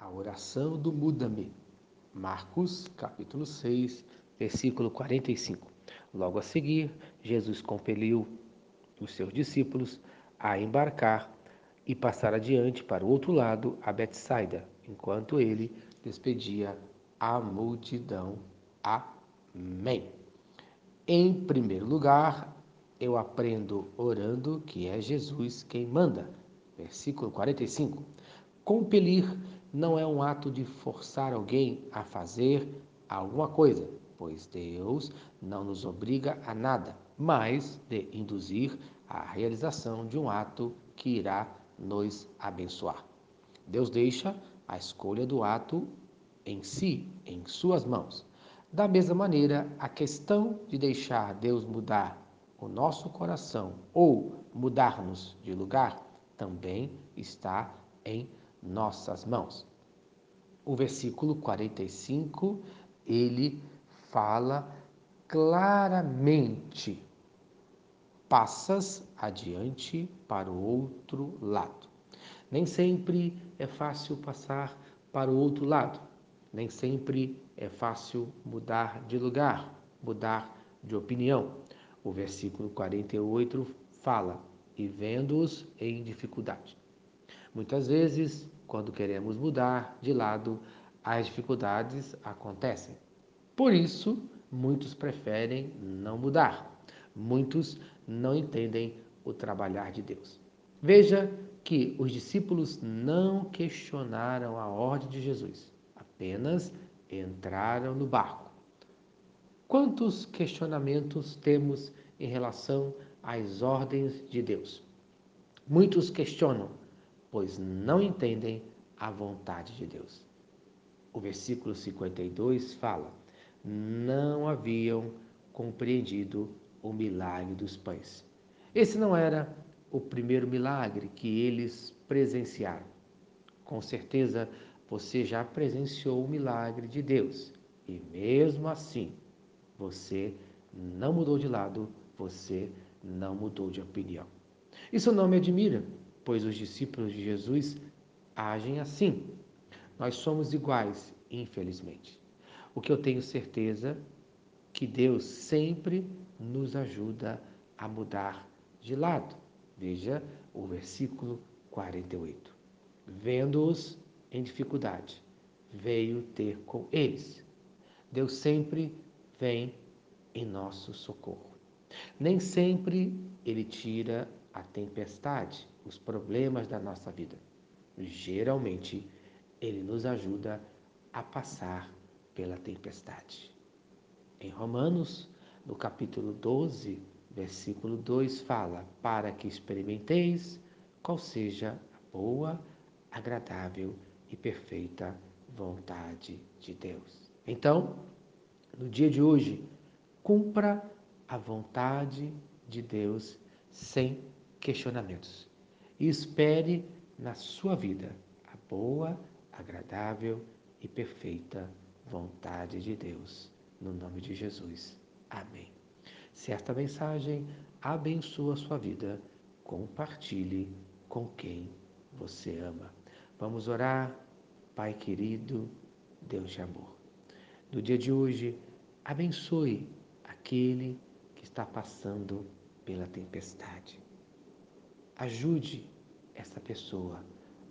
a oração do Muda-me. Marcos, capítulo 6, versículo 45. Logo a seguir, Jesus compeliu os seus discípulos a embarcar e passar adiante para o outro lado, a Betsaida, enquanto ele despedia a multidão. Amém. Em primeiro lugar, eu aprendo orando que é Jesus quem manda. Versículo 45. Compelir não é um ato de forçar alguém a fazer alguma coisa, pois Deus não nos obriga a nada, mas de induzir a realização de um ato que irá nos abençoar. Deus deixa a escolha do ato em si, em suas mãos. Da mesma maneira, a questão de deixar Deus mudar o nosso coração ou mudar-nos de lugar também está em nossas mãos. O versículo 45, ele fala claramente: passas adiante para o outro lado. Nem sempre é fácil passar para o outro lado, nem sempre é fácil mudar de lugar, mudar de opinião. O versículo 48 fala: e vendo-os em dificuldade. Muitas vezes, quando queremos mudar de lado, as dificuldades acontecem. Por isso, muitos preferem não mudar. Muitos não entendem o trabalhar de Deus. Veja que os discípulos não questionaram a ordem de Jesus, apenas entraram no barco. Quantos questionamentos temos em relação às ordens de Deus? Muitos questionam, pois não entendem a vontade de Deus. O versículo 52 fala: Não haviam compreendido o milagre dos pães. Esse não era o primeiro milagre que eles presenciaram. Com certeza você já presenciou o milagre de Deus e mesmo assim você não mudou de lado, você não mudou de opinião. Isso não me admira, pois os discípulos de Jesus agem assim. Nós somos iguais, infelizmente. O que eu tenho certeza que Deus sempre nos ajuda a mudar de lado. Veja o versículo 48. Vendo-os em dificuldade, veio ter com eles. Deus sempre vem em nosso socorro. Nem sempre ele tira a tempestade, os problemas da nossa vida. Geralmente, ele nos ajuda a passar pela tempestade. Em Romanos, no capítulo 12, versículo 2, fala: Para que experimenteis qual seja a boa, agradável e perfeita vontade de Deus. Então, no dia de hoje, cumpra a vontade de Deus sem questionamentos. E espere na sua vida a boa, agradável e perfeita vontade de Deus. No nome de Jesus. Amém. Se esta mensagem abençoa a sua vida, compartilhe com quem você ama. Vamos orar, Pai querido, Deus de amor. No dia de hoje, abençoe aquele que está passando pela tempestade. Ajude essa pessoa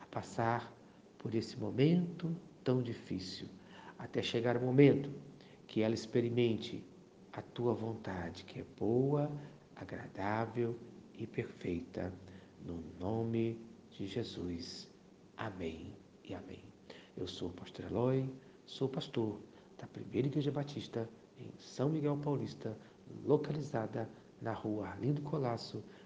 a passar por esse momento tão difícil, até chegar o momento que ela experimente a tua vontade, que é boa, agradável e perfeita, no nome de Jesus. Amém e amém. Eu sou o pastor Eloy, sou pastor da Primeira Igreja Batista em São Miguel Paulista, localizada na rua Arlindo Colasso,